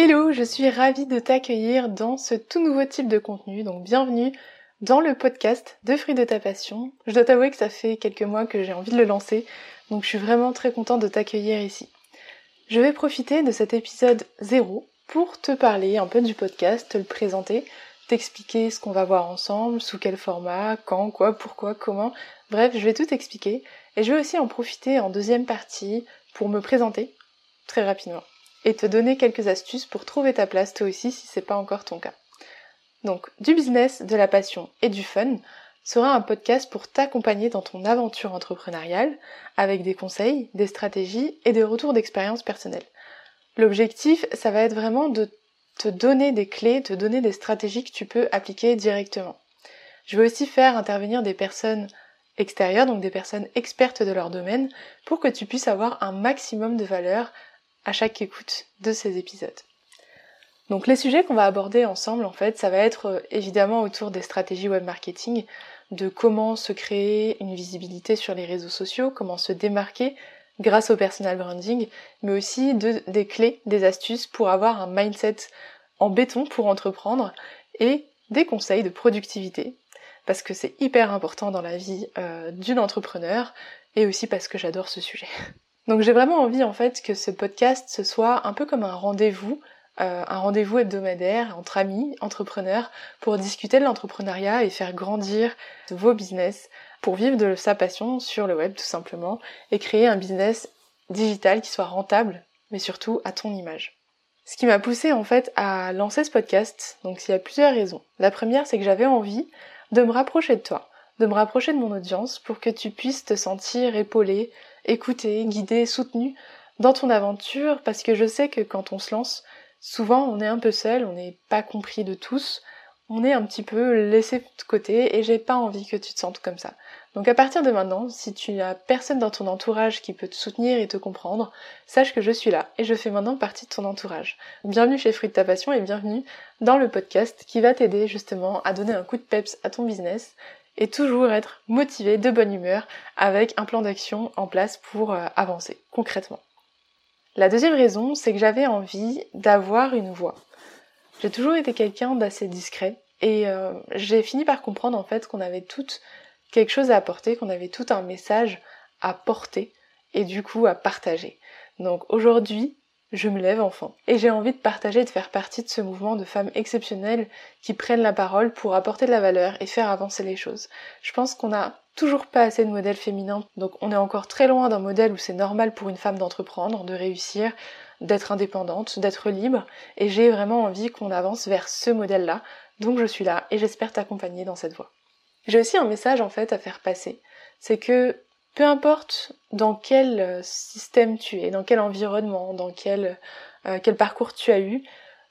Hello, je suis ravie de t'accueillir dans ce tout nouveau type de contenu, donc bienvenue dans le podcast de Fruits de ta passion. Je dois t'avouer que ça fait quelques mois que j'ai envie de le lancer, donc je suis vraiment très contente de t'accueillir ici. Je vais profiter de cet épisode 0 pour te parler un peu du podcast, te le présenter, t'expliquer ce qu'on va voir ensemble, sous quel format, quand, quoi, pourquoi, comment. Bref, je vais tout expliquer et je vais aussi en profiter en deuxième partie pour me présenter très rapidement et te donner quelques astuces pour trouver ta place toi aussi si c'est pas encore ton cas. Donc, du business, de la passion et du fun sera un podcast pour t'accompagner dans ton aventure entrepreneuriale avec des conseils, des stratégies et des retours d'expérience personnelle. L'objectif, ça va être vraiment de te donner des clés, te donner des stratégies que tu peux appliquer directement. Je vais aussi faire intervenir des personnes extérieures, donc des personnes expertes de leur domaine, pour que tu puisses avoir un maximum de valeur à chaque écoute de ces épisodes. Donc les sujets qu'on va aborder ensemble en fait, ça va être euh, évidemment autour des stratégies web marketing, de comment se créer une visibilité sur les réseaux sociaux, comment se démarquer grâce au personal branding, mais aussi de, des clés, des astuces pour avoir un mindset en béton pour entreprendre et des conseils de productivité parce que c'est hyper important dans la vie euh, d'une entrepreneur et aussi parce que j'adore ce sujet. Donc j'ai vraiment envie en fait que ce podcast ce soit un peu comme un rendez-vous, euh, un rendez-vous hebdomadaire entre amis, entrepreneurs, pour discuter de l'entrepreneuriat et faire grandir vos business, pour vivre de sa passion sur le web tout simplement, et créer un business digital qui soit rentable, mais surtout à ton image. Ce qui m'a poussé en fait à lancer ce podcast, donc il y a plusieurs raisons. La première c'est que j'avais envie de me rapprocher de toi, de me rapprocher de mon audience pour que tu puisses te sentir épaulé, écouté, guidé, soutenu dans ton aventure parce que je sais que quand on se lance, souvent on est un peu seul, on n'est pas compris de tous, on est un petit peu laissé de côté et j'ai pas envie que tu te sentes comme ça. Donc à partir de maintenant, si tu n'as personne dans ton entourage qui peut te soutenir et te comprendre, sache que je suis là et je fais maintenant partie de ton entourage. Bienvenue chez Fruit de ta passion et bienvenue dans le podcast qui va t'aider justement à donner un coup de peps à ton business et toujours être motivé, de bonne humeur, avec un plan d'action en place pour euh, avancer concrètement. La deuxième raison, c'est que j'avais envie d'avoir une voix. J'ai toujours été quelqu'un d'assez discret et euh, j'ai fini par comprendre en fait qu'on avait toutes quelque chose à apporter, qu'on avait tout un message à porter et du coup à partager. Donc aujourd'hui, je me lève enfant. Et j'ai envie de partager, de faire partie de ce mouvement de femmes exceptionnelles qui prennent la parole pour apporter de la valeur et faire avancer les choses. Je pense qu'on n'a toujours pas assez de modèles féminins, donc on est encore très loin d'un modèle où c'est normal pour une femme d'entreprendre, de réussir, d'être indépendante, d'être libre, et j'ai vraiment envie qu'on avance vers ce modèle-là, donc je suis là et j'espère t'accompagner dans cette voie. J'ai aussi un message en fait à faire passer, c'est que peu importe dans quel euh, système tu es, dans quel environnement, dans quel, euh, quel parcours tu as eu,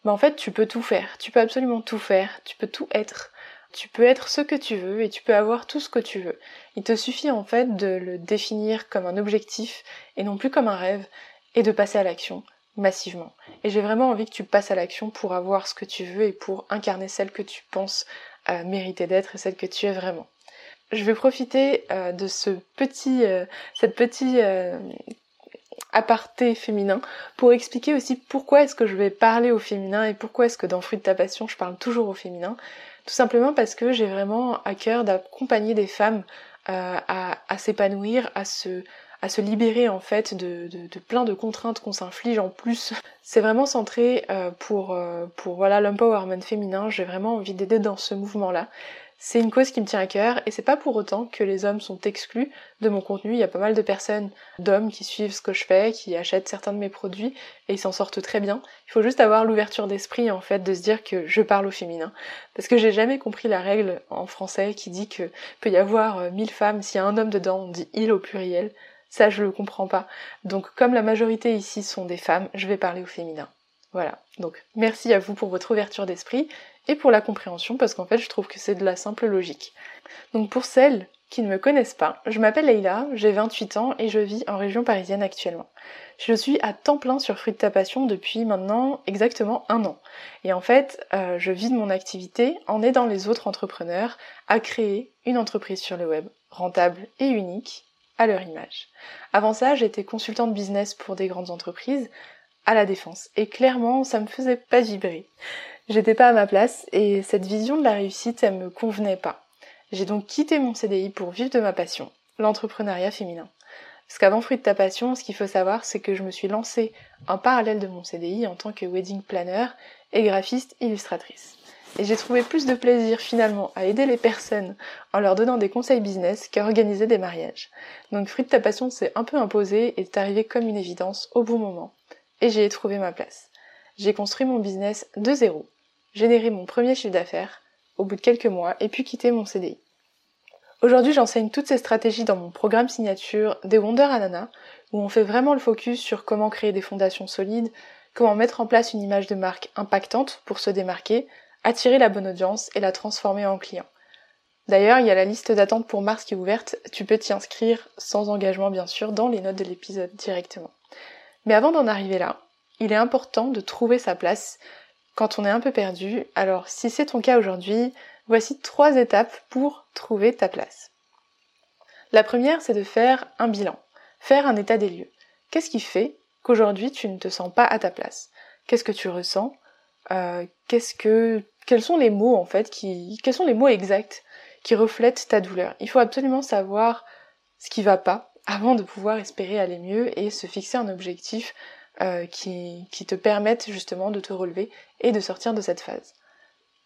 mais en fait tu peux tout faire, tu peux absolument tout faire, tu peux tout être. Tu peux être ce que tu veux et tu peux avoir tout ce que tu veux. Il te suffit en fait de le définir comme un objectif et non plus comme un rêve et de passer à l'action massivement. Et j'ai vraiment envie que tu passes à l'action pour avoir ce que tu veux et pour incarner celle que tu penses euh, mériter d'être et celle que tu es vraiment je vais profiter euh, de ce petit, euh, cette petite euh, aparté féminin pour expliquer aussi pourquoi est-ce que je vais parler au féminin et pourquoi est-ce que dans Fruit de ta passion je parle toujours au féminin. Tout simplement parce que j'ai vraiment à cœur d'accompagner des femmes à, à s'épanouir, à se, à se libérer en fait de plein de contraintes qu'on s'inflige en plus. C'est vraiment centré pour, pour voilà l'empowerment féminin. J'ai vraiment envie d'aider dans ce mouvement-là. C'est une cause qui me tient à cœur et c'est pas pour autant que les hommes sont exclus de mon contenu. Il y a pas mal de personnes, d'hommes qui suivent ce que je fais, qui achètent certains de mes produits et ils s'en sortent très bien. Il faut juste avoir l'ouverture d'esprit en fait de se dire que je parle au féminin. Parce que j'ai jamais compris la règle en français qui dit que peut y avoir euh, mille femmes, s'il y a un homme dedans, on dit il au pluriel. Ça je le comprends pas. Donc comme la majorité ici sont des femmes, je vais parler au féminin. Voilà, donc merci à vous pour votre ouverture d'esprit et pour la compréhension parce qu'en fait je trouve que c'est de la simple logique. Donc pour celles qui ne me connaissent pas, je m'appelle Leïla, j'ai 28 ans et je vis en région parisienne actuellement. Je suis à temps plein sur Fruit de ta passion depuis maintenant exactement un an. Et en fait, euh, je vis de mon activité en aidant les autres entrepreneurs à créer une entreprise sur le web, rentable et unique, à leur image. Avant ça, j'étais consultante business pour des grandes entreprises à la défense. Et clairement, ça me faisait pas vibrer. J'étais pas à ma place et cette vision de la réussite, elle me convenait pas. J'ai donc quitté mon CDI pour vivre de ma passion, l'entrepreneuriat féminin. Parce qu'avant Fruit de ta passion, ce qu'il faut savoir, c'est que je me suis lancée en parallèle de mon CDI en tant que wedding planner et graphiste illustratrice. Et j'ai trouvé plus de plaisir finalement à aider les personnes en leur donnant des conseils business qu'à organiser des mariages. Donc Fruit de ta passion s'est un peu imposé et est arrivé comme une évidence au bon moment. Et j'ai trouvé ma place. J'ai construit mon business de zéro générer mon premier chiffre d'affaires au bout de quelques mois et puis quitter mon CDI. Aujourd'hui, j'enseigne toutes ces stratégies dans mon programme signature des Wonder Anana, où on fait vraiment le focus sur comment créer des fondations solides, comment mettre en place une image de marque impactante pour se démarquer, attirer la bonne audience et la transformer en client. D'ailleurs, il y a la liste d'attente pour mars qui est ouverte, tu peux t'y inscrire sans engagement bien sûr dans les notes de l'épisode directement. Mais avant d'en arriver là, il est important de trouver sa place quand on est un peu perdu. Alors si c'est ton cas aujourd'hui, voici trois étapes pour trouver ta place. La première, c'est de faire un bilan, faire un état des lieux. Qu'est-ce qui fait qu'aujourd'hui tu ne te sens pas à ta place? Qu'est-ce que tu ressens? Euh, Qu'est-ce que quels sont les mots en fait qui quels sont les mots exacts qui reflètent ta douleur? Il faut absolument savoir ce qui va pas avant de pouvoir espérer aller mieux et se fixer un objectif euh, qui, qui te permettent justement de te relever et de sortir de cette phase.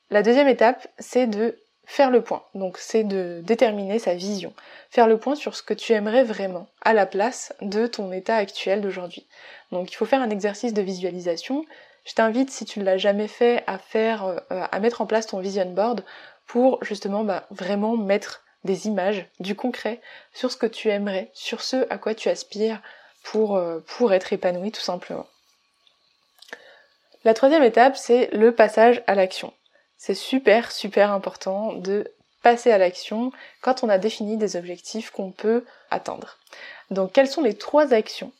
La deuxième étape, c'est de faire le point. Donc c'est de déterminer sa vision. Faire le point sur ce que tu aimerais vraiment à la place de ton état actuel d'aujourd'hui. Donc il faut faire un exercice de visualisation. Je t'invite, si tu ne l'as jamais fait, à faire, euh, à mettre en place ton vision board pour justement bah, vraiment mettre des images, du concret sur ce que tu aimerais, sur ce à quoi tu aspires, pour, euh, être épanoui tout simplement. La troisième étape, c'est le passage à l'action. C'est super, super important de passer à l'action quand on a défini des objectifs qu'on peut atteindre. Donc quelles sont les trois actions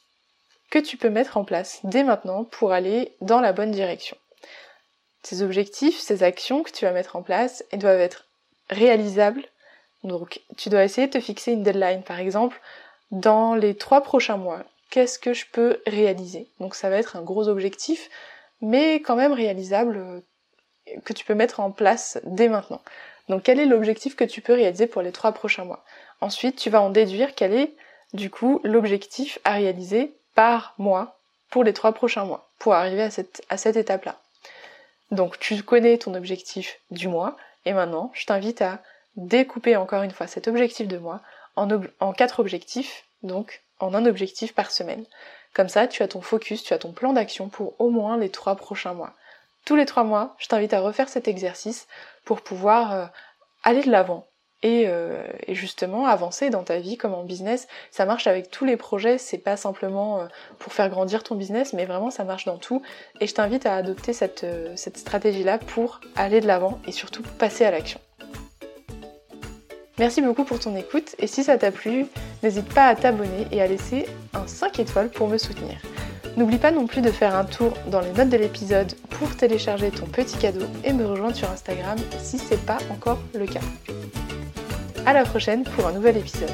que tu peux mettre en place dès maintenant pour aller dans la bonne direction? Ces objectifs, ces actions que tu vas mettre en place, elles doivent être réalisables. Donc tu dois essayer de te fixer une deadline par exemple dans les trois prochains mois, qu'est-ce que je peux réaliser? Donc ça va être un gros objectif, mais quand même réalisable, euh, que tu peux mettre en place dès maintenant. Donc quel est l'objectif que tu peux réaliser pour les trois prochains mois? Ensuite, tu vas en déduire quel est du coup l'objectif à réaliser par mois pour les trois prochains mois, pour arriver à cette, à cette étape-là. Donc tu connais ton objectif du mois, et maintenant je t'invite à découper encore une fois cet objectif de mois en, quatre objectifs, donc en un objectif par semaine. Comme ça, tu as ton focus, tu as ton plan d'action pour au moins les trois prochains mois. Tous les trois mois, je t'invite à refaire cet exercice pour pouvoir euh, aller de l'avant euh, et, justement avancer dans ta vie comme en business. Ça marche avec tous les projets, c'est pas simplement euh, pour faire grandir ton business, mais vraiment ça marche dans tout. Et je t'invite à adopter cette, cette stratégie-là pour aller de l'avant et surtout passer à l'action. Merci beaucoup pour ton écoute et si ça t'a plu, n'hésite pas à t'abonner et à laisser un 5 étoiles pour me soutenir. N'oublie pas non plus de faire un tour dans les notes de l'épisode pour télécharger ton petit cadeau et me rejoindre sur Instagram si c'est pas encore le cas. À la prochaine pour un nouvel épisode.